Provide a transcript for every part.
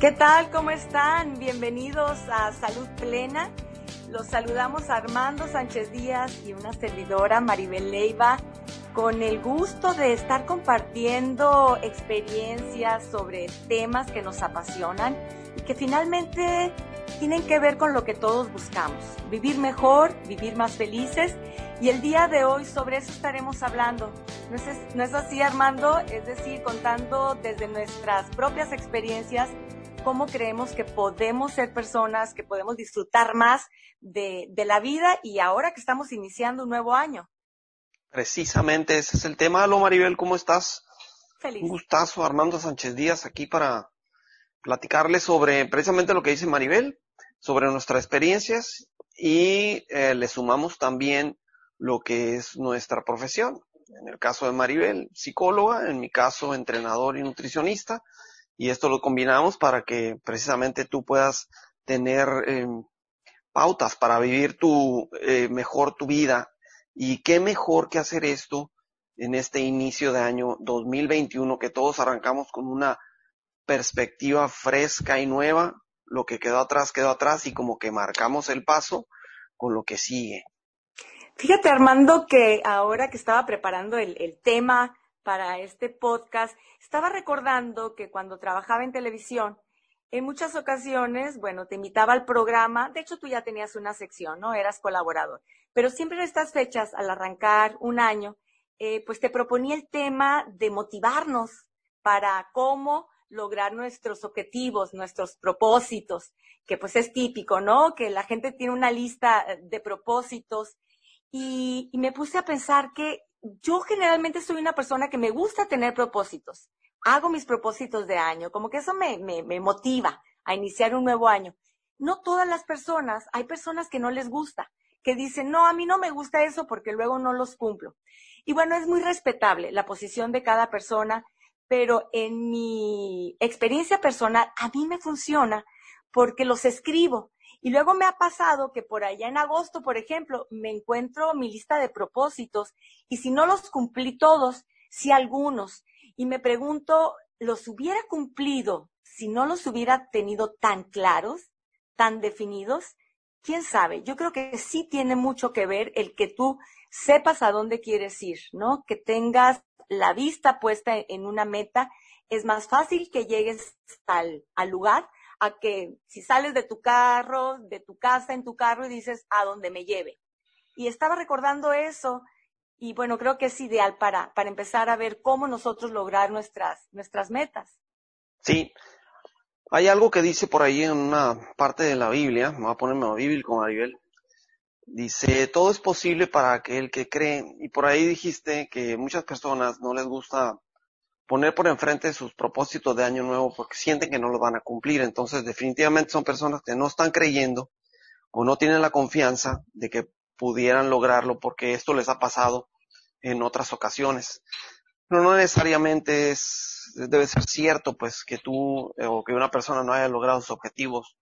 ¿Qué tal? ¿Cómo están? Bienvenidos a Salud Plena. Los saludamos Armando Sánchez Díaz y una servidora Maribel Leiva con el gusto de estar compartiendo experiencias sobre temas que nos apasionan y que finalmente tienen que ver con lo que todos buscamos, vivir mejor, vivir más felices y el día de hoy sobre eso estaremos hablando. ¿No es, ¿No es así Armando? Es decir, contando desde nuestras propias experiencias cómo creemos que podemos ser personas, que podemos disfrutar más de, de la vida y ahora que estamos iniciando un nuevo año. Precisamente ese es el tema. Hola Maribel, ¿cómo estás? Feliz. Un gustazo, Armando Sánchez Díaz, aquí para platicarles sobre precisamente lo que dice Maribel, sobre nuestras experiencias y eh, le sumamos también lo que es nuestra profesión. En el caso de Maribel, psicóloga, en mi caso, entrenador y nutricionista, y esto lo combinamos para que precisamente tú puedas tener eh, pautas para vivir tu eh, mejor tu vida. Y qué mejor que hacer esto en este inicio de año 2021, que todos arrancamos con una perspectiva fresca y nueva. Lo que quedó atrás, quedó atrás y como que marcamos el paso con lo que sigue. Fíjate, Armando, que ahora que estaba preparando el, el tema para este podcast, estaba recordando que cuando trabajaba en televisión, en muchas ocasiones, bueno, te invitaba al programa, de hecho tú ya tenías una sección, ¿no? Eras colaborador, pero siempre en estas fechas, al arrancar un año, eh, pues te proponía el tema de motivarnos para cómo lograr nuestros objetivos, nuestros propósitos, que pues es típico, ¿no? Que la gente tiene una lista de propósitos y me puse a pensar que yo generalmente soy una persona que me gusta tener propósitos. Hago mis propósitos de año, como que eso me, me, me, motiva a iniciar un nuevo año. No todas las personas, hay personas que no les gusta, que dicen, no, a mí no me gusta eso porque luego no los cumplo. Y bueno, es muy respetable la posición de cada persona, pero en mi experiencia personal, a mí me funciona porque los escribo y luego me ha pasado que por allá en agosto, por ejemplo, me encuentro mi lista de propósitos y si no los cumplí todos, sí algunos. Y me pregunto, ¿los hubiera cumplido si no los hubiera tenido tan claros, tan definidos? ¿Quién sabe? Yo creo que sí tiene mucho que ver el que tú sepas a dónde quieres ir, ¿no? Que tengas la vista puesta en una meta. Es más fácil que llegues al, al lugar a que si sales de tu carro, de tu casa en tu carro y dices a dónde me lleve. Y estaba recordando eso y bueno, creo que es ideal para, para empezar a ver cómo nosotros lograr nuestras, nuestras metas. Sí. Hay algo que dice por ahí en una parte de la Biblia, me voy a ponerme a Biblia con Maribel, dice, todo es posible para aquel que cree, y por ahí dijiste que muchas personas no les gusta poner por enfrente sus propósitos de año nuevo porque sienten que no lo van a cumplir. Entonces, definitivamente son personas que no están creyendo o no tienen la confianza de que pudieran lograrlo porque esto les ha pasado en otras ocasiones. No necesariamente es, debe ser cierto, pues, que tú eh, o que una persona no haya logrado sus objetivos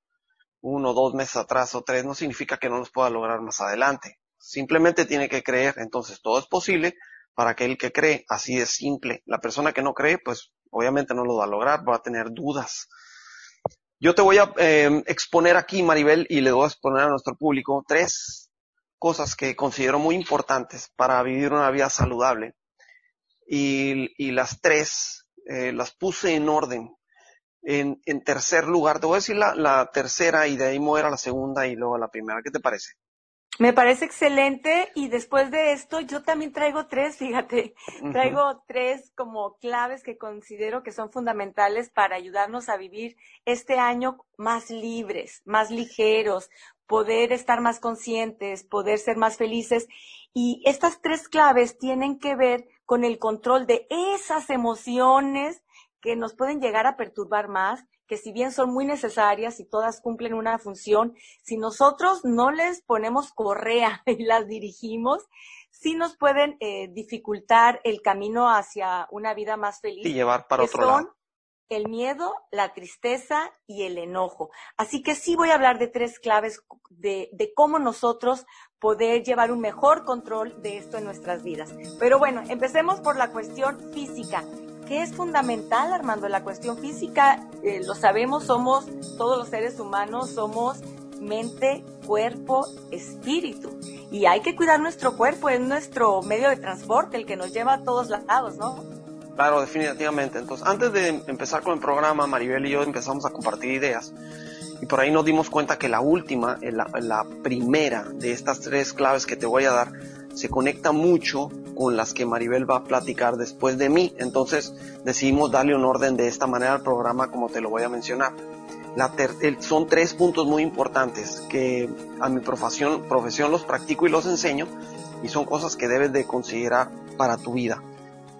uno, dos meses atrás o tres, no significa que no los pueda lograr más adelante. Simplemente tiene que creer. Entonces, todo es posible para aquel que cree, así de simple. La persona que no cree, pues obviamente no lo va a lograr, va a tener dudas. Yo te voy a eh, exponer aquí, Maribel, y le voy a exponer a nuestro público tres cosas que considero muy importantes para vivir una vida saludable. Y, y las tres eh, las puse en orden. En, en, tercer lugar, te voy a decir la, la tercera y de ahí mover a la segunda y luego a la primera. ¿Qué te parece? Me parece excelente y después de esto yo también traigo tres, fíjate, traigo uh -huh. tres como claves que considero que son fundamentales para ayudarnos a vivir este año más libres, más ligeros, poder estar más conscientes, poder ser más felices. Y estas tres claves tienen que ver con el control de esas emociones que nos pueden llegar a perturbar más, que si bien son muy necesarias y todas cumplen una función, si nosotros no les ponemos correa y las dirigimos, sí nos pueden eh, dificultar el camino hacia una vida más feliz. Y llevar para otro son lado. El miedo, la tristeza y el enojo. Así que sí voy a hablar de tres claves de, de cómo nosotros poder llevar un mejor control de esto en nuestras vidas. Pero bueno, empecemos por la cuestión física que es fundamental, Armando, la cuestión física, eh, lo sabemos, somos, todos los seres humanos somos mente, cuerpo, espíritu. Y hay que cuidar nuestro cuerpo, es nuestro medio de transporte, el que nos lleva a todos lados, ¿no? Claro, definitivamente. Entonces, antes de empezar con el programa, Maribel y yo empezamos a compartir ideas. Y por ahí nos dimos cuenta que la última, la, la primera de estas tres claves que te voy a dar, se conecta mucho con las que Maribel va a platicar después de mí. Entonces decidimos darle un orden de esta manera al programa como te lo voy a mencionar. Son tres puntos muy importantes que a mi profesión, profesión los practico y los enseño y son cosas que debes de considerar para tu vida.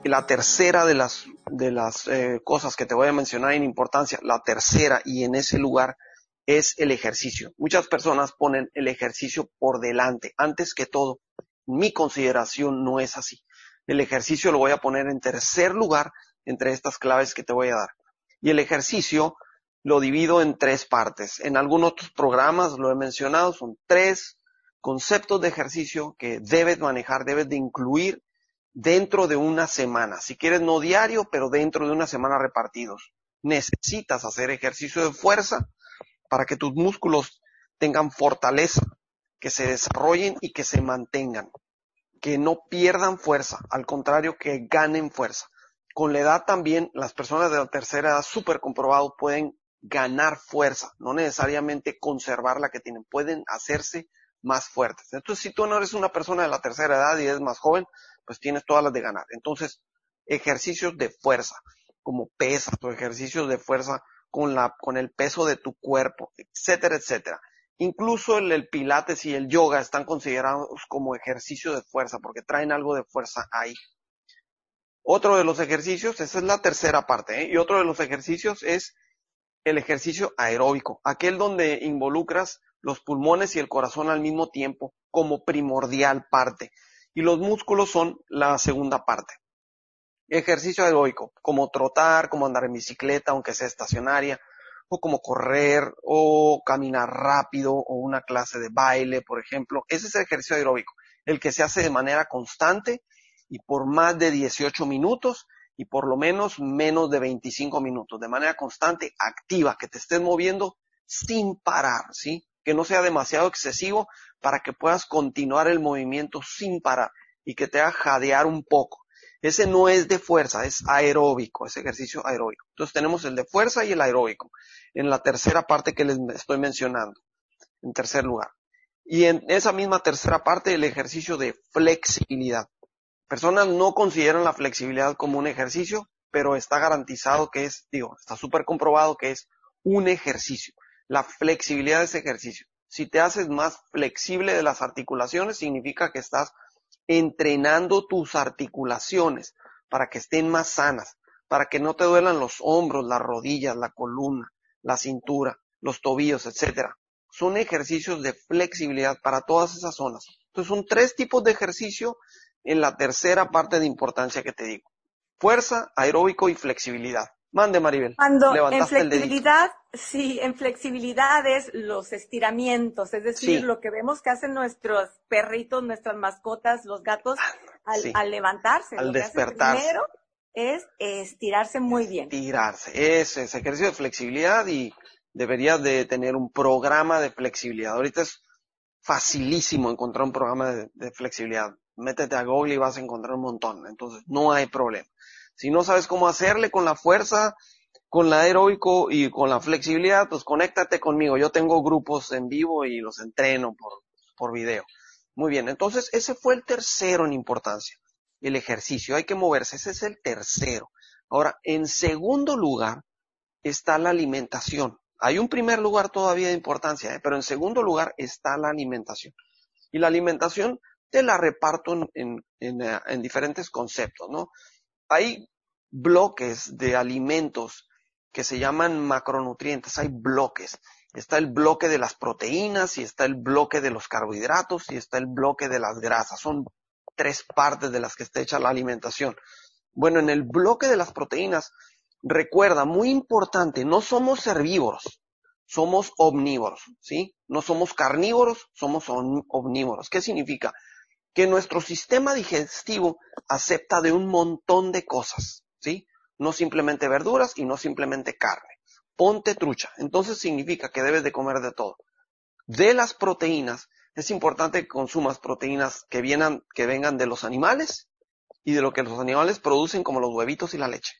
La tercera de las, de las eh, cosas que te voy a mencionar en importancia, la tercera y en ese lugar es el ejercicio. Muchas personas ponen el ejercicio por delante, antes que todo mi consideración no es así. El ejercicio lo voy a poner en tercer lugar entre estas claves que te voy a dar. Y el ejercicio lo divido en tres partes. En algunos otros programas lo he mencionado, son tres conceptos de ejercicio que debes manejar, debes de incluir dentro de una semana. Si quieres no diario, pero dentro de una semana repartidos. Necesitas hacer ejercicio de fuerza para que tus músculos tengan fortaleza que se desarrollen y que se mantengan, que no pierdan fuerza, al contrario, que ganen fuerza. Con la edad también, las personas de la tercera edad, súper comprobado, pueden ganar fuerza, no necesariamente conservar la que tienen, pueden hacerse más fuertes. Entonces, si tú no eres una persona de la tercera edad y eres más joven, pues tienes todas las de ganar. Entonces, ejercicios de fuerza, como pesas o ejercicios de fuerza con la, con el peso de tu cuerpo, etcétera, etcétera. Incluso el, pilates y el yoga están considerados como ejercicio de fuerza porque traen algo de fuerza ahí. Otro de los ejercicios, esa es la tercera parte, ¿eh? y otro de los ejercicios es el ejercicio aeróbico, aquel donde involucras los pulmones y el corazón al mismo tiempo como primordial parte. Y los músculos son la segunda parte. Ejercicio aeróbico, como trotar, como andar en bicicleta, aunque sea estacionaria, o como correr o caminar rápido o una clase de baile, por ejemplo. Ese es el ejercicio aeróbico, el que se hace de manera constante y por más de 18 minutos y por lo menos menos de 25 minutos, de manera constante, activa, que te estés moviendo sin parar, ¿sí? Que no sea demasiado excesivo para que puedas continuar el movimiento sin parar y que te haga jadear un poco. Ese no es de fuerza, es aeróbico, es ejercicio aeróbico. Entonces tenemos el de fuerza y el aeróbico en la tercera parte que les estoy mencionando, en tercer lugar. Y en esa misma tercera parte el ejercicio de flexibilidad. Personas no consideran la flexibilidad como un ejercicio, pero está garantizado que es, digo, está súper comprobado que es un ejercicio. La flexibilidad es ejercicio. Si te haces más flexible de las articulaciones, significa que estás entrenando tus articulaciones para que estén más sanas, para que no te duelan los hombros, las rodillas, la columna, la cintura, los tobillos, etcétera. Son ejercicios de flexibilidad para todas esas zonas. Entonces son tres tipos de ejercicio en la tercera parte de importancia que te digo. Fuerza, aeróbico y flexibilidad. Mande, Maribel. Cuando en flexibilidad, sí, en flexibilidad es los estiramientos, es decir, lo que vemos que hacen nuestros perritos, nuestras mascotas, los gatos, al, levantarse. Al despertar. Primero es estirarse muy bien. Estirarse, es, es ejercicio de flexibilidad y deberías de tener un programa de flexibilidad. Ahorita es facilísimo encontrar un programa de, de flexibilidad. Métete a Google y vas a encontrar un montón. Entonces, no hay problema. Si no sabes cómo hacerle con la fuerza, con la aeróbico y con la flexibilidad, pues conéctate conmigo. Yo tengo grupos en vivo y los entreno por, por video. Muy bien, entonces ese fue el tercero en importancia, el ejercicio. Hay que moverse, ese es el tercero. Ahora, en segundo lugar está la alimentación. Hay un primer lugar todavía de importancia, ¿eh? pero en segundo lugar está la alimentación. Y la alimentación te la reparto en, en, en, en diferentes conceptos, ¿no? Hay bloques de alimentos que se llaman macronutrientes, hay bloques. Está el bloque de las proteínas y está el bloque de los carbohidratos y está el bloque de las grasas. Son tres partes de las que está hecha la alimentación. Bueno, en el bloque de las proteínas, recuerda, muy importante, no somos herbívoros, somos omnívoros, ¿sí? No somos carnívoros, somos omnívoros. ¿Qué significa? Que nuestro sistema digestivo acepta de un montón de cosas, ¿sí? no simplemente verduras y no simplemente carne. Ponte trucha. Entonces significa que debes de comer de todo. De las proteínas, es importante que consumas proteínas que, vienen, que vengan de los animales y de lo que los animales producen como los huevitos y la leche.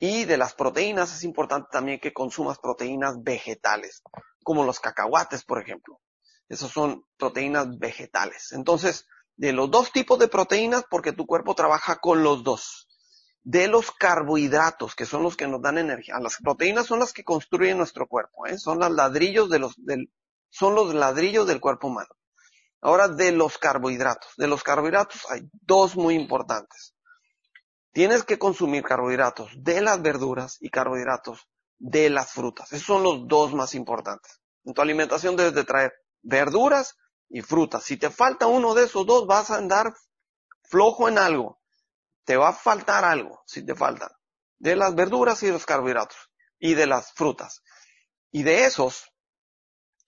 Y de las proteínas es importante también que consumas proteínas vegetales, como los cacahuates, por ejemplo. Esas son proteínas vegetales. Entonces, de los dos tipos de proteínas, porque tu cuerpo trabaja con los dos. De los carbohidratos, que son los que nos dan energía. Las proteínas son las que construyen nuestro cuerpo, ¿eh? son los ladrillos de los, del, son los ladrillos del cuerpo humano. Ahora, de los carbohidratos. De los carbohidratos hay dos muy importantes. Tienes que consumir carbohidratos de las verduras y carbohidratos de las frutas. Esos son los dos más importantes. En tu alimentación debes de traer verduras y frutas. Si te falta uno de esos dos, vas a andar flojo en algo. Te va a faltar algo si te faltan. De las verduras y los carbohidratos. Y de las frutas. Y de esos,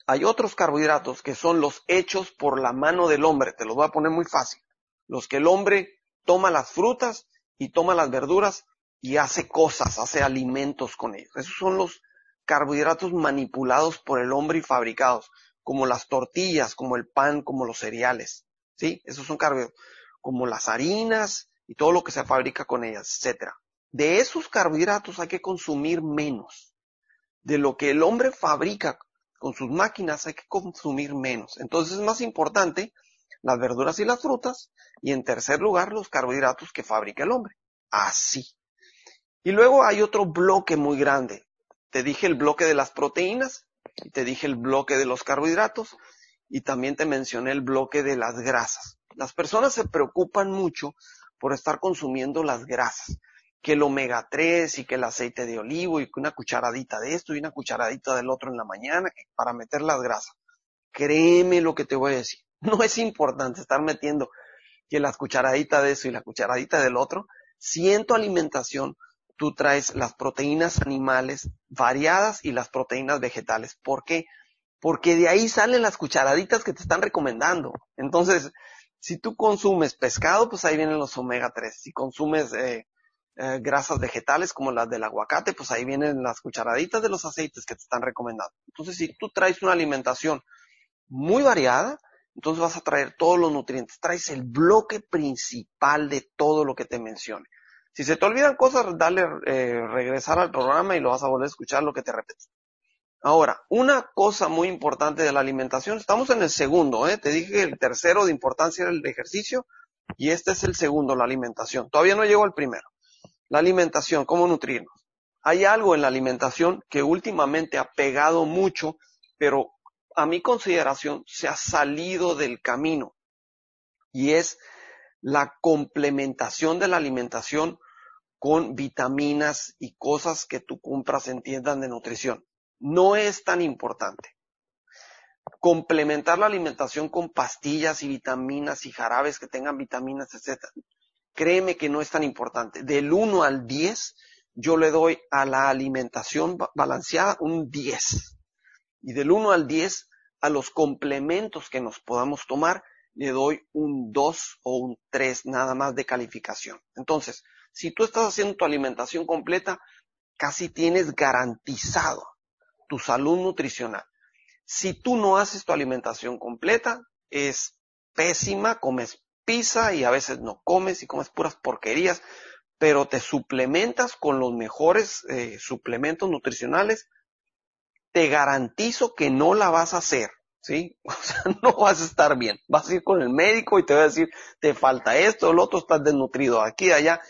hay otros carbohidratos que son los hechos por la mano del hombre. Te los voy a poner muy fácil. Los que el hombre toma las frutas y toma las verduras y hace cosas, hace alimentos con ellos. Esos son los carbohidratos manipulados por el hombre y fabricados como las tortillas, como el pan, como los cereales, ¿sí? Esos son carbohidratos, como las harinas y todo lo que se fabrica con ellas, etcétera. De esos carbohidratos hay que consumir menos. De lo que el hombre fabrica con sus máquinas hay que consumir menos. Entonces es más importante las verduras y las frutas y en tercer lugar los carbohidratos que fabrica el hombre. Así. Y luego hay otro bloque muy grande. Te dije el bloque de las proteínas te dije el bloque de los carbohidratos y también te mencioné el bloque de las grasas. Las personas se preocupan mucho por estar consumiendo las grasas, que el omega 3 y que el aceite de olivo y que una cucharadita de esto y una cucharadita del otro en la mañana para meter las grasas. Créeme lo que te voy a decir. No es importante estar metiendo que las cucharaditas de eso y la cucharadita del otro. Si en tu alimentación tú traes las proteínas animales variadas y las proteínas vegetales. ¿Por qué? Porque de ahí salen las cucharaditas que te están recomendando. Entonces, si tú consumes pescado, pues ahí vienen los omega 3. Si consumes eh, eh, grasas vegetales como las del aguacate, pues ahí vienen las cucharaditas de los aceites que te están recomendando. Entonces, si tú traes una alimentación muy variada, entonces vas a traer todos los nutrientes. Traes el bloque principal de todo lo que te mencione. Si se te olvidan cosas, dale eh, regresar al programa y lo vas a volver a escuchar lo que te repito. Ahora, una cosa muy importante de la alimentación, estamos en el segundo, ¿eh? te dije que el tercero de importancia era el ejercicio y este es el segundo, la alimentación. Todavía no llego al primero. La alimentación, cómo nutrirnos. Hay algo en la alimentación que últimamente ha pegado mucho, pero a mi consideración se ha salido del camino y es la complementación de la alimentación con vitaminas y cosas que tú compras en tiendas de nutrición. No es tan importante. Complementar la alimentación con pastillas y vitaminas y jarabes que tengan vitaminas, etc. Créeme que no es tan importante. Del 1 al 10, yo le doy a la alimentación balanceada un 10. Y del 1 al 10, a los complementos que nos podamos tomar, le doy un 2 o un 3 nada más de calificación. Entonces, si tú estás haciendo tu alimentación completa, casi tienes garantizado tu salud nutricional. Si tú no haces tu alimentación completa, es pésima, comes pizza y a veces no comes y comes puras porquerías, pero te suplementas con los mejores eh, suplementos nutricionales, te garantizo que no la vas a hacer, ¿sí? O sea, no vas a estar bien. Vas a ir con el médico y te va a decir, te falta esto, el otro estás desnutrido, aquí, allá,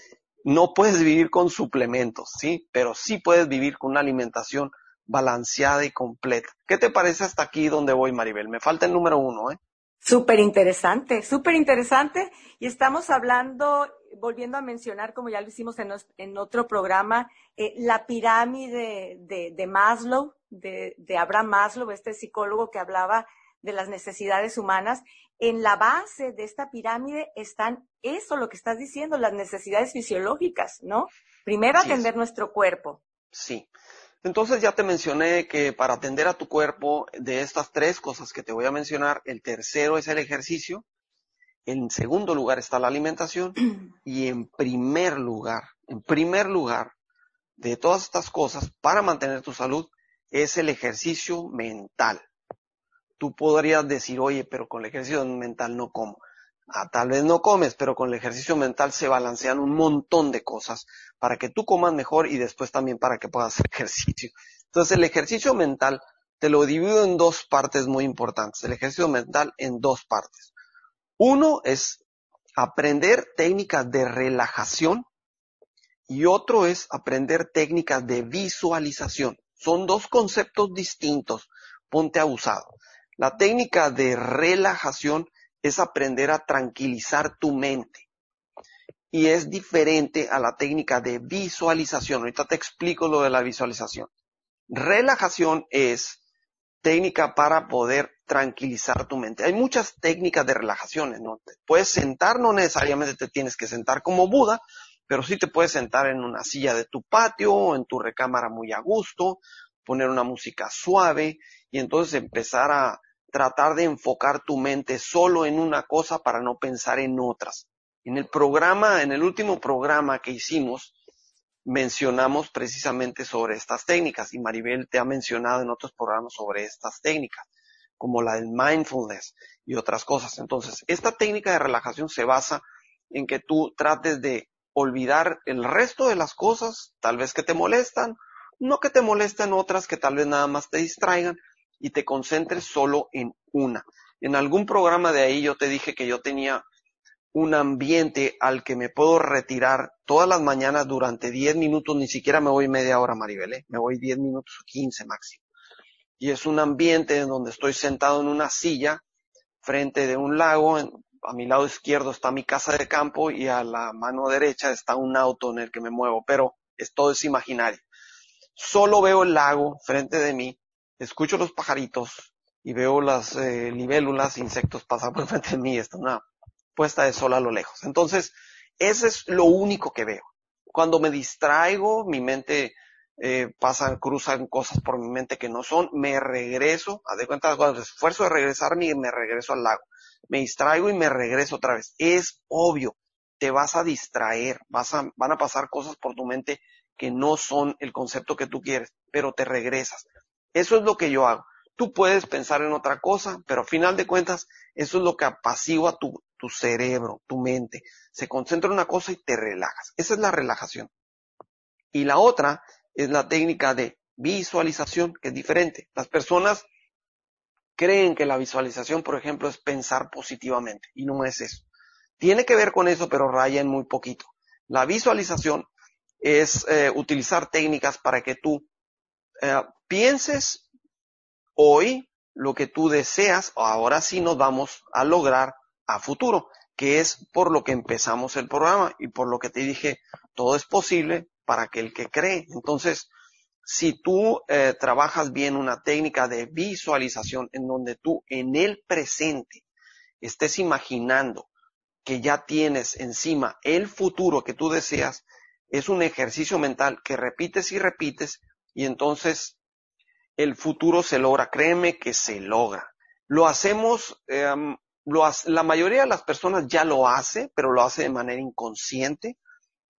no puedes vivir con suplementos, ¿sí? Pero sí puedes vivir con una alimentación balanceada y completa. ¿Qué te parece hasta aquí donde voy, Maribel? Me falta el número uno, ¿eh? Súper interesante, súper interesante. Y estamos hablando, volviendo a mencionar, como ya lo hicimos en, otro programa, eh, la pirámide de, de Maslow, de, de Abraham Maslow, este psicólogo que hablaba de las necesidades humanas. En la base de esta pirámide están eso, lo que estás diciendo, las necesidades fisiológicas, ¿no? Primero atender nuestro cuerpo. Sí. Entonces ya te mencioné que para atender a tu cuerpo, de estas tres cosas que te voy a mencionar, el tercero es el ejercicio, en segundo lugar está la alimentación y en primer lugar en primer lugar, de todas estas cosas para mantener tu salud es el ejercicio mental. Tú podrías decir, oye, pero con el ejercicio mental no como. Ah, tal vez no comes, pero con el ejercicio mental se balancean un montón de cosas para que tú comas mejor y después también para que puedas hacer ejercicio. Entonces el ejercicio mental te lo divido en dos partes muy importantes. El ejercicio mental en dos partes. Uno es aprender técnicas de relajación y otro es aprender técnicas de visualización. Son dos conceptos distintos. Ponte abusado. La técnica de relajación es aprender a tranquilizar tu mente. Y es diferente a la técnica de visualización. Ahorita te explico lo de la visualización. Relajación es técnica para poder tranquilizar tu mente. Hay muchas técnicas de relajación, ¿no? Te puedes sentar, no necesariamente te tienes que sentar como Buda, pero sí te puedes sentar en una silla de tu patio o en tu recámara muy a gusto, poner una música suave y entonces empezar a tratar de enfocar tu mente solo en una cosa para no pensar en otras. En el programa, en el último programa que hicimos, mencionamos precisamente sobre estas técnicas y Maribel te ha mencionado en otros programas sobre estas técnicas, como la del mindfulness y otras cosas. Entonces, esta técnica de relajación se basa en que tú trates de olvidar el resto de las cosas, tal vez que te molestan, no que te molesten otras que tal vez nada más te distraigan, y te concentres solo en una. En algún programa de ahí yo te dije que yo tenía un ambiente al que me puedo retirar todas las mañanas durante 10 minutos, ni siquiera me voy media hora, Maribel, ¿eh? me voy 10 minutos o 15 máximo. Y es un ambiente en donde estoy sentado en una silla frente de un lago, a mi lado izquierdo está mi casa de campo y a la mano derecha está un auto en el que me muevo, pero es, todo es imaginario. Solo veo el lago frente de mí escucho los pajaritos y veo las eh, libélulas, insectos pasar por frente de mí, está una puesta de sol a lo lejos. Entonces, ese es lo único que veo. Cuando me distraigo, mi mente eh, pasan, cruzan cosas por mi mente que no son, me regreso, haz de cuenta, cuando esfuerzo de regresarme, me regreso al lago. Me distraigo y me regreso otra vez. Es obvio, te vas a distraer, vas a, van a pasar cosas por tu mente que no son el concepto que tú quieres, pero te regresas. Eso es lo que yo hago. Tú puedes pensar en otra cosa, pero a final de cuentas, eso es lo que apacigua tu, tu cerebro, tu mente. Se concentra en una cosa y te relajas. Esa es la relajación. Y la otra es la técnica de visualización, que es diferente. Las personas creen que la visualización, por ejemplo, es pensar positivamente, y no es eso. Tiene que ver con eso, pero raya en muy poquito. La visualización es eh, utilizar técnicas para que tú eh, pienses hoy lo que tú deseas, ahora sí nos vamos a lograr a futuro, que es por lo que empezamos el programa y por lo que te dije, todo es posible para aquel que cree. Entonces, si tú eh, trabajas bien una técnica de visualización en donde tú en el presente estés imaginando que ya tienes encima el futuro que tú deseas, es un ejercicio mental que repites y repites y entonces el futuro se logra, créeme que se logra. Lo hacemos, em, la mayoría de las personas ya lo hace, pero lo hace de manera inconsciente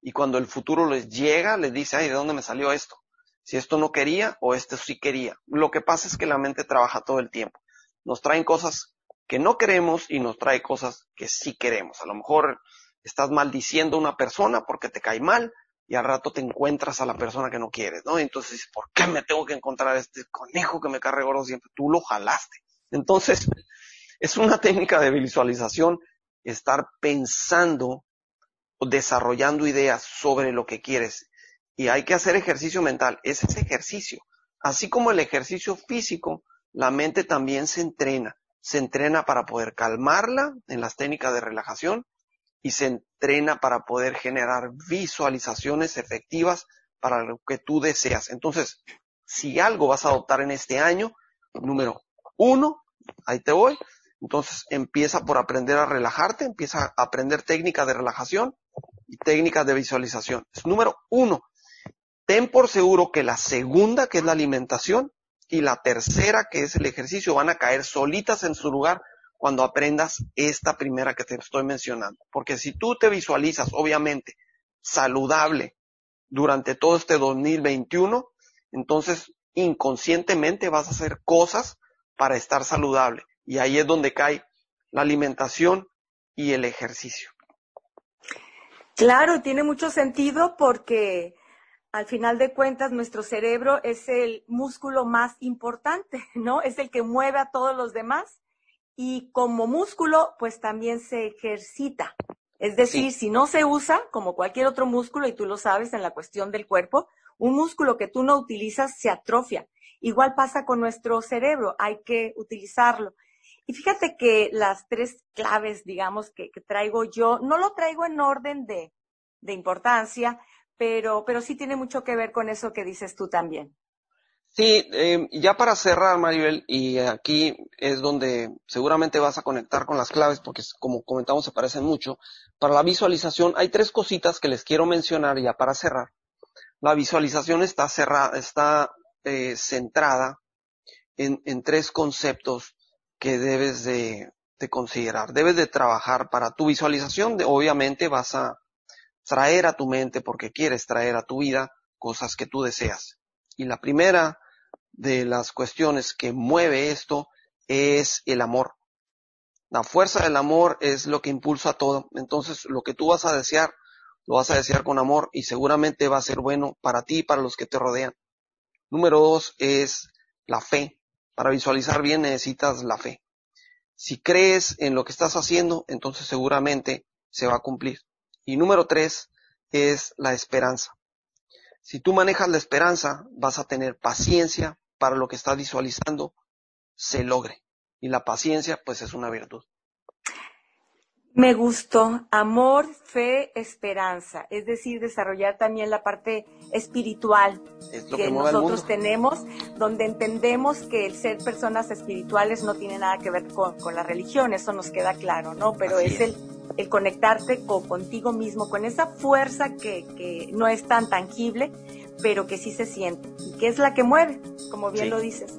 y cuando el futuro les llega, les dice, ay, ¿de dónde me salió esto? Si esto no quería o esto sí quería. Lo que pasa es que la mente trabaja todo el tiempo. Nos traen cosas que no queremos y nos trae cosas que sí queremos. A lo mejor estás maldiciendo a una persona porque te cae mal y al rato te encuentras a la persona que no quieres, ¿no? Entonces, ¿por qué me tengo que encontrar este conejo que me carga gordo siempre? Tú lo jalaste. Entonces, es una técnica de visualización estar pensando o desarrollando ideas sobre lo que quieres. Y hay que hacer ejercicio mental. Es ese ejercicio. Así como el ejercicio físico, la mente también se entrena. Se entrena para poder calmarla en las técnicas de relajación y se entrena para poder generar visualizaciones efectivas para lo que tú deseas. Entonces, si algo vas a adoptar en este año, número uno, ahí te voy. Entonces, empieza por aprender a relajarte, empieza a aprender técnicas de relajación y técnicas de visualización. Es número uno. Ten por seguro que la segunda, que es la alimentación, y la tercera, que es el ejercicio, van a caer solitas en su lugar cuando aprendas esta primera que te estoy mencionando. Porque si tú te visualizas, obviamente, saludable durante todo este 2021, entonces inconscientemente vas a hacer cosas para estar saludable. Y ahí es donde cae la alimentación y el ejercicio. Claro, tiene mucho sentido porque al final de cuentas nuestro cerebro es el músculo más importante, ¿no? Es el que mueve a todos los demás y como músculo pues también se ejercita. Es decir, si no se usa como cualquier otro músculo, y tú lo sabes en la cuestión del cuerpo, un músculo que tú no utilizas se atrofia. Igual pasa con nuestro cerebro, hay que utilizarlo. Y fíjate que las tres claves, digamos, que, traigo yo, no lo traigo en orden de, importancia, pero, pero sí tiene mucho que ver con eso que dices tú también. Sí, eh, ya para cerrar, Maribel, y aquí es donde seguramente vas a conectar con las claves, porque como comentamos se parecen mucho. Para la visualización hay tres cositas que les quiero mencionar ya para cerrar. La visualización está cerrada, está eh, centrada en, tres conceptos que debes de, de, considerar. Debes de trabajar para tu visualización. De, obviamente vas a traer a tu mente porque quieres traer a tu vida cosas que tú deseas. Y la primera de las cuestiones que mueve esto es el amor. La fuerza del amor es lo que impulsa todo. Entonces, lo que tú vas a desear, lo vas a desear con amor y seguramente va a ser bueno para ti y para los que te rodean. Número dos es la fe. Para visualizar bien necesitas la fe. Si crees en lo que estás haciendo, entonces seguramente se va a cumplir. Y número tres es la esperanza. Si tú manejas la esperanza, vas a tener paciencia para lo que estás visualizando se logre. Y la paciencia, pues es una virtud. Me gustó amor, fe, esperanza, es decir, desarrollar también la parte espiritual que, nosotros tenemos, donde entendemos que el ser personas espirituales no tiene nada que ver con, la religión, eso nos queda claro, ¿no? Pero es, el, el conectarte con, contigo mismo, con esa fuerza que, que no es tan tangible, pero que sí se siente y que es la que mueve, como bien lo dices.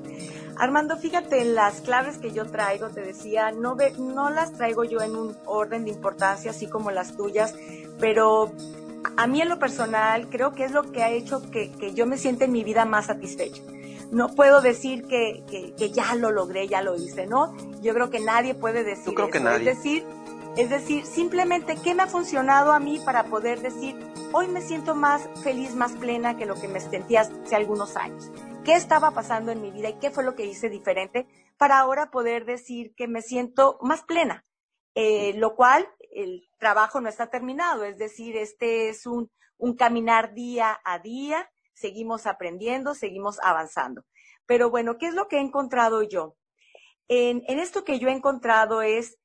Armando, fíjate, las claves que yo traigo, te decía, no, ve, no las traigo yo en un orden de importancia, así como las tuyas, pero a mí en lo personal creo que es lo que ha hecho que, que yo me sienta en mi vida más satisfecha. No puedo decir que, que, que, ya lo logré, ya lo hice, ¿no? Yo creo que nadie puede decir creo Que nadie. Es decir, es decir, simplemente qué me ha funcionado a mí para poder decir, hoy me siento más feliz, más plena que lo que me sentía hace algunos años. ¿Qué estaba pasando en mi vida y qué fue lo que hice diferente para ahora poder decir que me siento más plena? Eh, lo cual el trabajo no está terminado, es decir, este es un, un caminar día a día, seguimos aprendiendo, seguimos avanzando. Pero bueno, ¿qué es lo que he encontrado yo? En, en esto que yo he encontrado es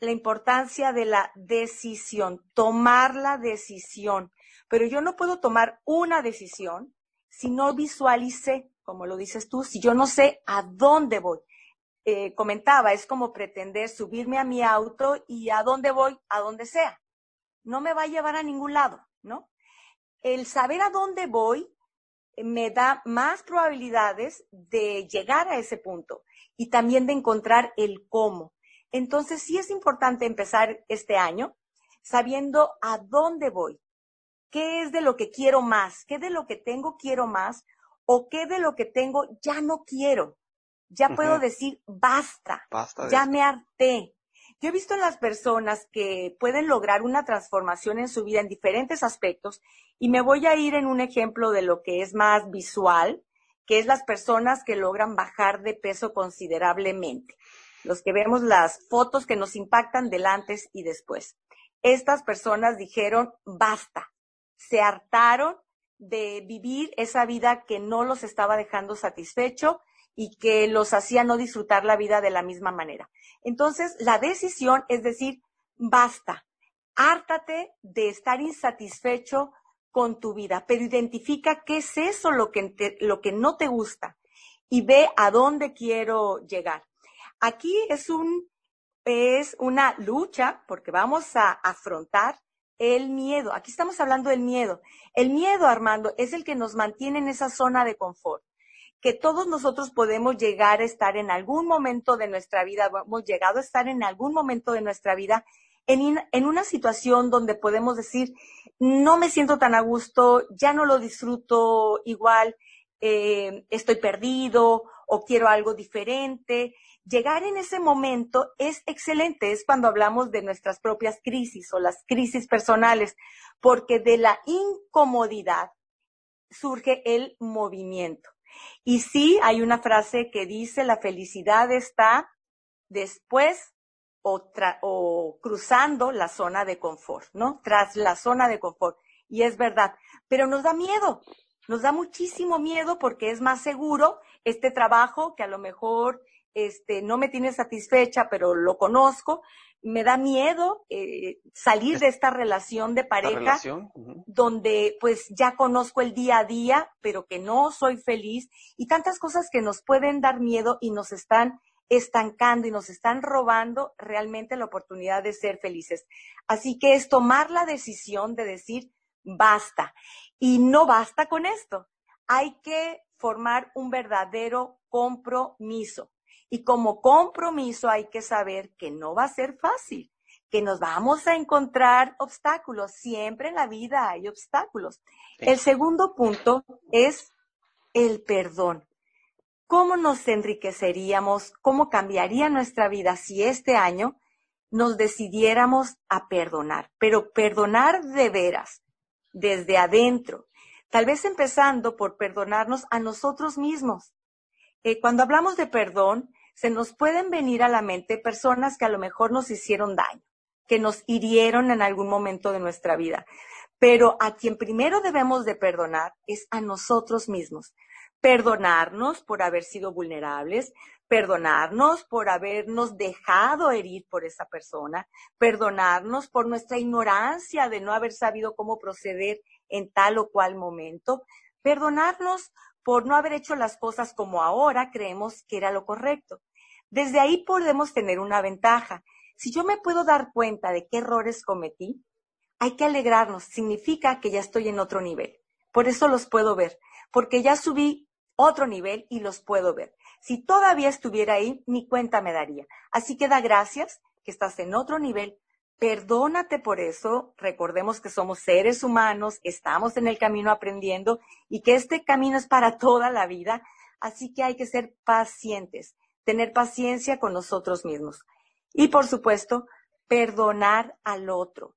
la importancia de la decisión, tomar la decisión. Pero yo no puedo tomar una decisión si no visualice, como lo dices tú, si yo no sé a dónde voy. Eh, comentaba, es como pretender subirme a mi auto y a dónde voy, a donde sea. No me va a llevar a ningún lado, ¿no? El saber a dónde voy me da más probabilidades de llegar a ese punto y también de encontrar el cómo. Entonces sí es importante empezar este año sabiendo a dónde voy, qué es de lo que quiero más, qué de lo que tengo quiero más o qué de lo que tengo ya no quiero. Ya puedo decir basta, ya me harté. Yo he visto en las personas que pueden lograr una transformación en su vida en diferentes aspectos y me voy a ir en un ejemplo de lo que es más visual, que es las personas que logran bajar de peso considerablemente los que vemos las fotos que nos impactan del antes y después. Estas personas dijeron, basta, se hartaron de vivir esa vida que no los estaba dejando satisfecho y que los hacía no disfrutar la vida de la misma manera. Entonces, la decisión es decir, basta, hártate de estar insatisfecho con tu vida, pero identifica qué es eso lo que, lo que no te gusta y ve a dónde quiero llegar. Aquí es un, es una lucha porque vamos a afrontar el miedo. Aquí estamos hablando del miedo. El miedo, Armando, es el que nos mantiene en esa zona de confort. Que todos nosotros podemos llegar a estar en algún momento de nuestra vida, hemos llegado a estar en algún momento de nuestra vida en, en una situación donde podemos decir, no me siento tan a gusto, ya no lo disfruto igual, eh, estoy perdido o quiero algo diferente. Llegar en ese momento es excelente, es cuando hablamos de nuestras propias crisis o las crisis personales, porque de la incomodidad surge el movimiento. Y sí, hay una frase que dice, la felicidad está después o, o, cruzando la zona de confort, ¿no? Tras la zona de confort. Y es verdad, pero nos da miedo, nos da muchísimo miedo porque es más seguro este trabajo que a lo mejor este, no me tiene satisfecha, pero lo conozco. Me da miedo eh, salir de esta relación de pareja donde pues ya conozco el día a día, pero que no soy feliz y tantas cosas que nos pueden dar miedo y nos están estancando y nos están robando realmente la oportunidad de ser felices. Así que es tomar la decisión de decir, basta. Y no basta con esto. Hay que formar un verdadero compromiso. Y como compromiso hay que saber que no va a ser fácil, que nos vamos a encontrar obstáculos. Siempre en la vida hay obstáculos. El segundo punto es el perdón. ¿Cómo nos enriqueceríamos? ¿Cómo cambiaría nuestra vida si este año nos decidiéramos a perdonar? Pero perdonar de veras, desde adentro. Tal vez empezando por perdonarnos a nosotros mismos. Eh, cuando hablamos de perdón, se nos pueden venir a la mente personas que a lo mejor nos hicieron daño, que nos hirieron en algún momento de nuestra vida. Pero a quien primero debemos de perdonar es a nosotros mismos. Perdonarnos por haber sido vulnerables, perdonarnos por habernos dejado herir por esa persona, perdonarnos por nuestra ignorancia de no haber sabido cómo proceder en tal o cual momento, perdonarnos por no haber hecho las cosas como ahora creemos que era lo correcto. Desde ahí podemos tener una ventaja. Si yo me puedo dar cuenta de qué errores cometí, hay que alegrarnos. Significa que ya estoy en otro nivel. Por eso los puedo ver, porque ya subí otro nivel y los puedo ver. Si todavía estuviera ahí, ni cuenta me daría. Así que da gracias que estás en otro nivel. Perdónate por eso. Recordemos que somos seres humanos, estamos en el camino aprendiendo y que este camino es para toda la vida. Así que hay que ser pacientes, tener paciencia con nosotros mismos. Y por supuesto, perdonar al otro.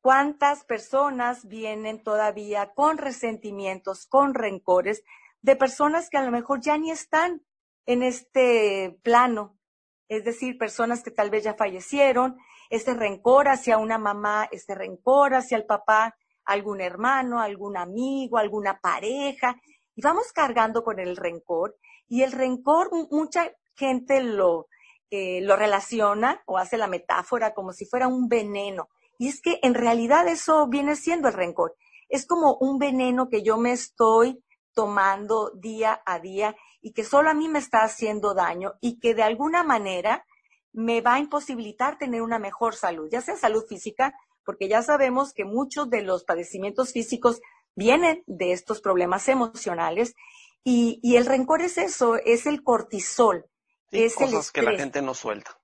¿Cuántas personas vienen todavía con resentimientos, con rencores de personas que a lo mejor ya ni están? en este plano, es decir, personas que tal vez ya fallecieron, este rencor hacia una mamá, este rencor hacia el papá, algún hermano, algún amigo, alguna pareja, y vamos cargando con el rencor, y el rencor mucha gente lo, eh, lo relaciona o hace la metáfora como si fuera un veneno, y es que en realidad eso viene siendo el rencor, es como un veneno que yo me estoy tomando día a día y que solo a mí me está haciendo daño y que de alguna manera me va a imposibilitar tener una mejor salud, ya sea salud física, porque ya sabemos que muchos de los padecimientos físicos vienen de estos problemas emocionales y, el rencor es eso, es el cortisol. Es cosas que la gente no suelta.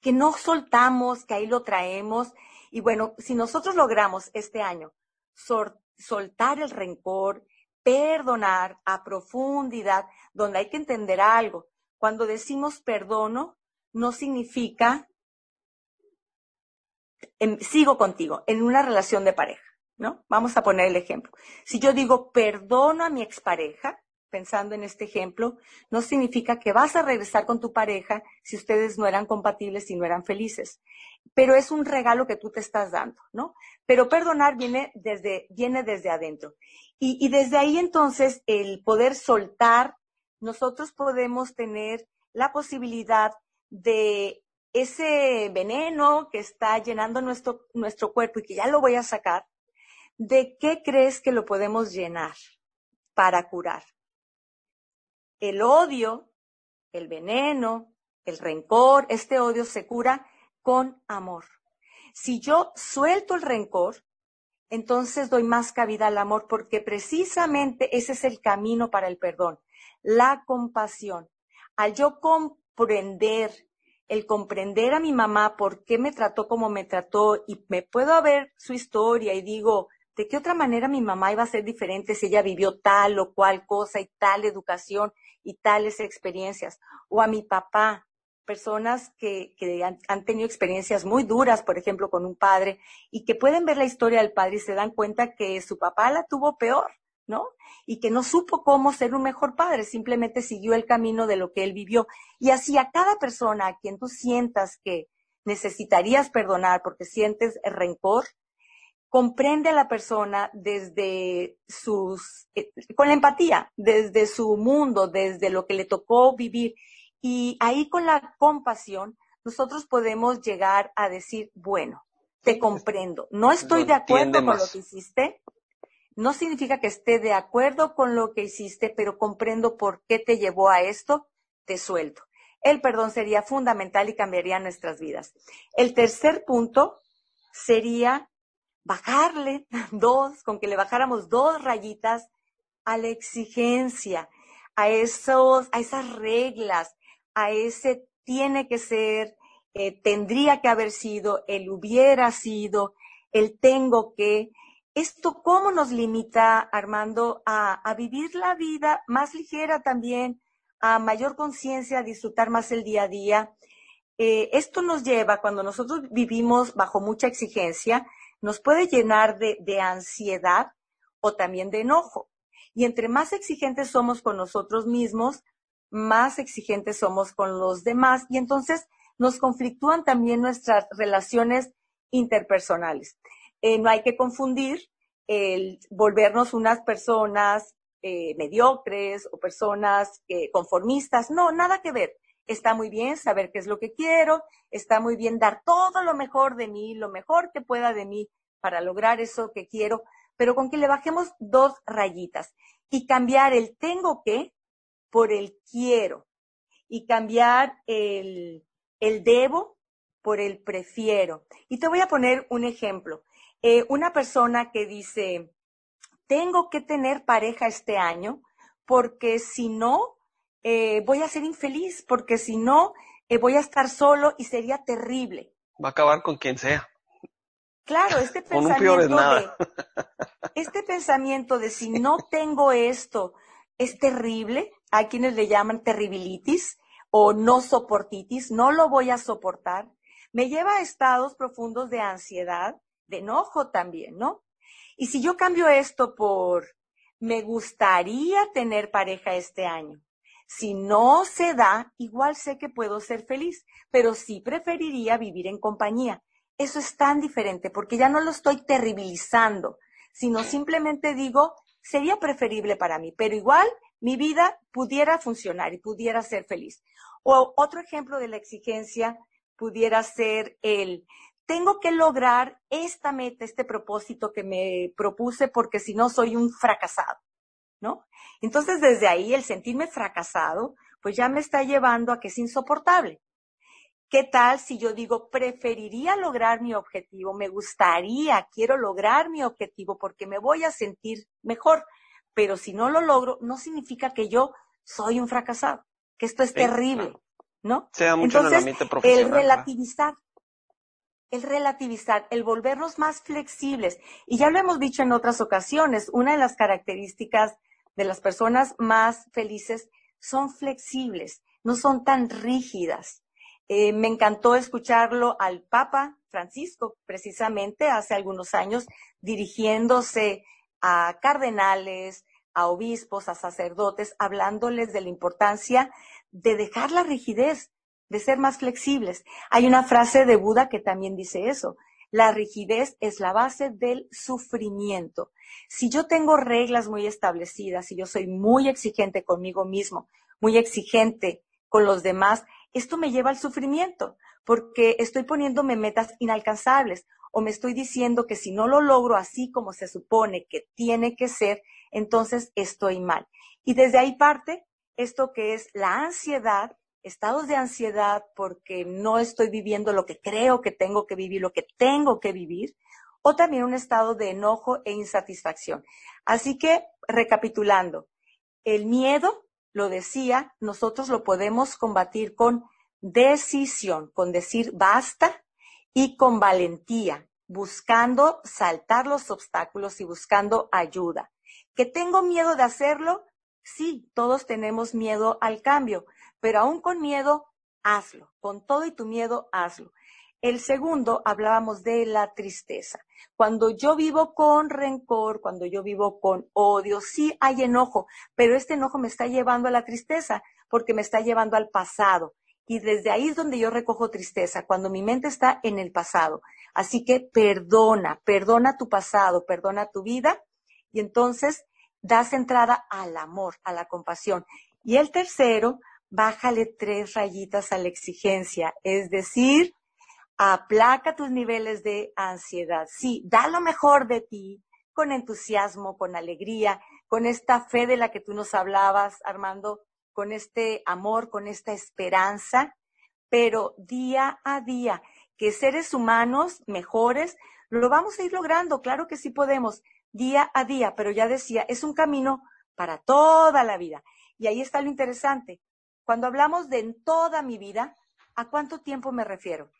Que no soltamos, que ahí lo traemos. Y bueno, si nosotros logramos este año soltar el rencor, perdonar a profundidad, donde hay que entender algo. Cuando decimos perdono, no significa sigo contigo en una relación de pareja, ¿no? Vamos a poner el ejemplo. Si yo digo perdono a mi expareja, pensando en este ejemplo, no significa que vas a regresar con tu pareja si ustedes no eran compatibles y no eran felices. Pero es un regalo que tú te estás dando, ¿no? Pero perdonar viene desde, viene desde adentro. Y, desde ahí entonces el poder soltar, nosotros podemos tener la posibilidad de ese veneno que está llenando nuestro, nuestro cuerpo y que ya lo voy a sacar, ¿de qué crees que lo podemos llenar para curar? El odio, el veneno, el rencor, este odio se cura con amor. Si yo suelto el rencor, entonces doy más cabida al amor porque precisamente ese es el camino para el perdón, la compasión. Al yo comprender el comprender a mi mamá por qué me trató como me trató y me puedo ver su historia y digo, ¿de qué otra manera mi mamá iba a ser diferente si ella vivió tal o cual cosa y tal educación y tales experiencias? O a mi papá, personas que, han, han, tenido experiencias muy duras, por ejemplo, con un padre, y que pueden ver la historia del padre y se dan cuenta que su papá la tuvo peor, ¿no? Y que no supo cómo ser un mejor padre, simplemente siguió el camino de lo que él vivió. Y así a cada persona a quien tú sientas que necesitarías perdonar porque sientes rencor, comprende a la persona desde sus, eh, con la empatía, desde su mundo, desde lo que le tocó vivir. Y ahí con la compasión, nosotros podemos llegar a decir, bueno, te comprendo, no estoy de acuerdo con lo que hiciste, no significa que esté de acuerdo con lo que hiciste, pero comprendo por qué te llevó a esto, te suelto. El perdón sería fundamental y cambiaría nuestras vidas. El tercer punto sería bajarle dos, con que le bajáramos dos rayitas a la exigencia, a esos, a esas reglas, a ese tiene que ser, eh, tendría que haber sido, el hubiera sido, el tengo que. ¿Esto cómo nos limita, Armando, a, vivir la vida más ligera también, a mayor conciencia, a disfrutar más el día a día? Eh, esto nos lleva, cuando nosotros vivimos bajo mucha exigencia, nos puede llenar de, ansiedad o también de enojo. Y entre más exigentes somos con nosotros mismos, más exigentes somos con los demás y entonces nos conflictúan también nuestras relaciones interpersonales. Eh, no hay que confundir el volvernos unas personas eh, mediocres o personas eh, conformistas. No, nada que ver. Está muy bien saber qué es lo que quiero, está muy bien dar todo lo mejor de mí, lo mejor que pueda de mí para lograr eso que quiero, pero con que le bajemos dos rayitas y cambiar el tengo que por el quiero y cambiar el, el debo por el prefiero. Y te voy a poner un ejemplo. Eh, una persona que dice, tengo que tener pareja este año porque si no, eh, voy a ser infeliz, porque si no, eh, voy a estar solo y sería terrible. Va a acabar con quien sea. Claro, este pensamiento de, este pensamiento de si no tengo esto es terrible, hay quienes le llaman terribilitis o no soportitis, no lo voy a soportar, me lleva a estados profundos de ansiedad, de enojo también, ¿no? Y si yo cambio esto por me gustaría tener pareja este año, si no se da, igual sé que puedo ser feliz, pero sí preferiría vivir en compañía. Eso es tan diferente porque ya no lo estoy terribilizando, sino simplemente digo, sería preferible para mí, pero igual mi vida pudiera funcionar y pudiera ser feliz. O otro ejemplo de la exigencia pudiera ser el, tengo que lograr esta meta, este propósito que me propuse porque si no soy un fracasado, ¿no? Entonces desde ahí el sentirme fracasado, pues ya me está llevando a que es insoportable. ¿Qué tal si yo digo, preferiría lograr mi objetivo, me gustaría, quiero lograr mi objetivo porque me voy a sentir mejor? pero si no lo logro, no significa que yo soy un fracasado, que esto es terrible, ¿no? Sea mucho Entonces, en el ambiente profesional. El relativizar, el relativizar, el volvernos más flexibles. Y ya lo hemos dicho en otras ocasiones, una de las características de las personas más felices son flexibles, no son tan rígidas. Eh, me encantó escucharlo al Papa Francisco, precisamente hace algunos años, dirigiéndose a cardenales, a obispos, a sacerdotes, hablándoles de la importancia de dejar la rigidez, de ser más flexibles. Hay una frase de Buda que también dice eso. La rigidez es la base del sufrimiento. Si yo tengo reglas muy establecidas, si yo soy muy exigente conmigo mismo, muy exigente con los demás, esto me lleva al sufrimiento, porque estoy poniéndome metas inalcanzables o me estoy diciendo que si no lo logro así como se supone que tiene que ser, entonces estoy mal. Y desde ahí parte esto que es la ansiedad, estados de ansiedad porque no estoy viviendo lo que creo que tengo que vivir, lo que tengo que vivir, o también un estado de enojo e insatisfacción. Así que, recapitulando, el miedo, lo decía, nosotros lo podemos combatir con decisión, con decir basta y con valentía, buscando saltar los obstáculos y buscando ayuda. ¿Que tengo miedo de hacerlo? Sí, todos tenemos miedo al cambio, pero aún con miedo, hazlo. Con todo y tu miedo, hazlo. El segundo, hablábamos de la tristeza. Cuando yo vivo con rencor, cuando yo vivo con odio, sí hay enojo, pero este enojo me está llevando a la tristeza porque me está llevando al pasado. Y desde ahí es donde yo recojo tristeza, cuando mi mente está en el pasado. Así que perdona, perdona tu pasado, perdona tu vida y entonces das entrada al amor, a la compasión. Y el tercero, bájale tres rayitas a la exigencia, es decir, aplaca tus niveles de ansiedad. Sí, da lo mejor de ti con entusiasmo, con alegría, con esta fe de la que tú nos hablabas, Armando, con este amor, con esta esperanza, pero día a día, que seres humanos mejores, lo vamos a ir logrando, claro que sí podemos, día a día, pero ya decía, es un camino para toda la vida. Y ahí está lo interesante. Cuando hablamos de en toda mi vida, ¿a cuánto tiempo me refiero?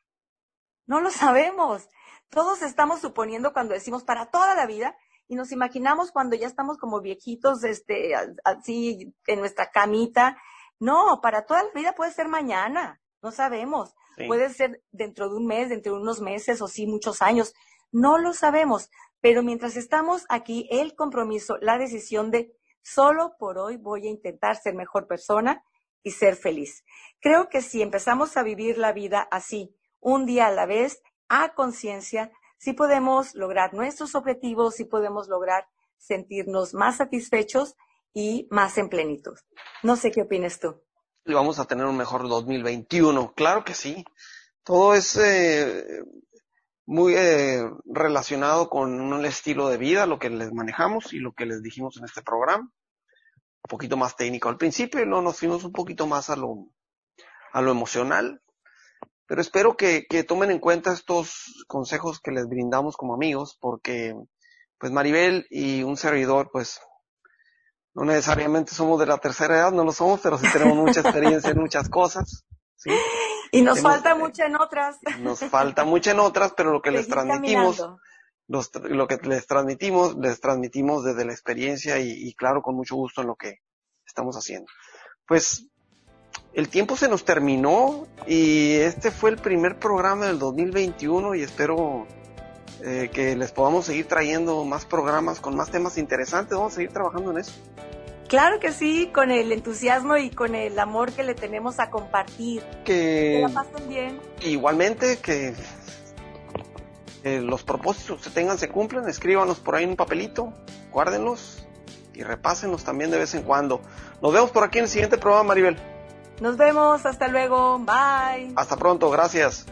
No lo sabemos. Todos estamos suponiendo cuando decimos para toda la vida y nos imaginamos cuando ya estamos como viejitos, este, así en nuestra camita. No, para toda la vida puede ser mañana. No sabemos. Puede ser dentro de un mes, dentro de unos meses o sí muchos años. No lo sabemos. Pero mientras estamos aquí, el compromiso, la decisión de solo por hoy voy a intentar ser mejor persona y ser feliz. Creo que si empezamos a vivir la vida así, un día a la vez, a conciencia, sí podemos lograr nuestros objetivos, sí podemos lograr sentirnos más satisfechos y más en plenitud. No sé qué opinas tú. Y vamos a tener un mejor 2021. Claro que sí. Todo es eh, muy eh, relacionado con un estilo de vida, lo que les manejamos y lo que les dijimos en este programa. Un poquito más técnico al principio y luego nos fuimos un poquito más a lo, a lo emocional. Pero espero que, que tomen en cuenta estos consejos que les brindamos como amigos, porque pues Maribel y un servidor, pues no necesariamente somos de la tercera edad, no lo somos, pero sí tenemos mucha experiencia en muchas cosas. ¿sí? Y nos falta mucho en otras. Nos falta mucho en otras, pero lo que les transmitimos, lo que les transmitimos, les transmitimos desde la experiencia y, y claro, con mucho gusto en lo que estamos haciendo. Pues el tiempo se nos terminó y este fue el primer programa del 2021 y espero eh, que les podamos seguir trayendo más programas con más temas interesantes. Vamos a seguir trabajando en eso. Claro que sí, con el entusiasmo y con el amor que le tenemos a compartir. Que, la pasen bien. Igualmente, que, los propósitos que tengan se cumplen, escríbanos por ahí en un papelito, guárdenlos y repásenlos también de vez en cuando. Nos vemos por aquí en el siguiente programa, Maribel. Nos vemos, hasta luego, bye. Hasta pronto, gracias.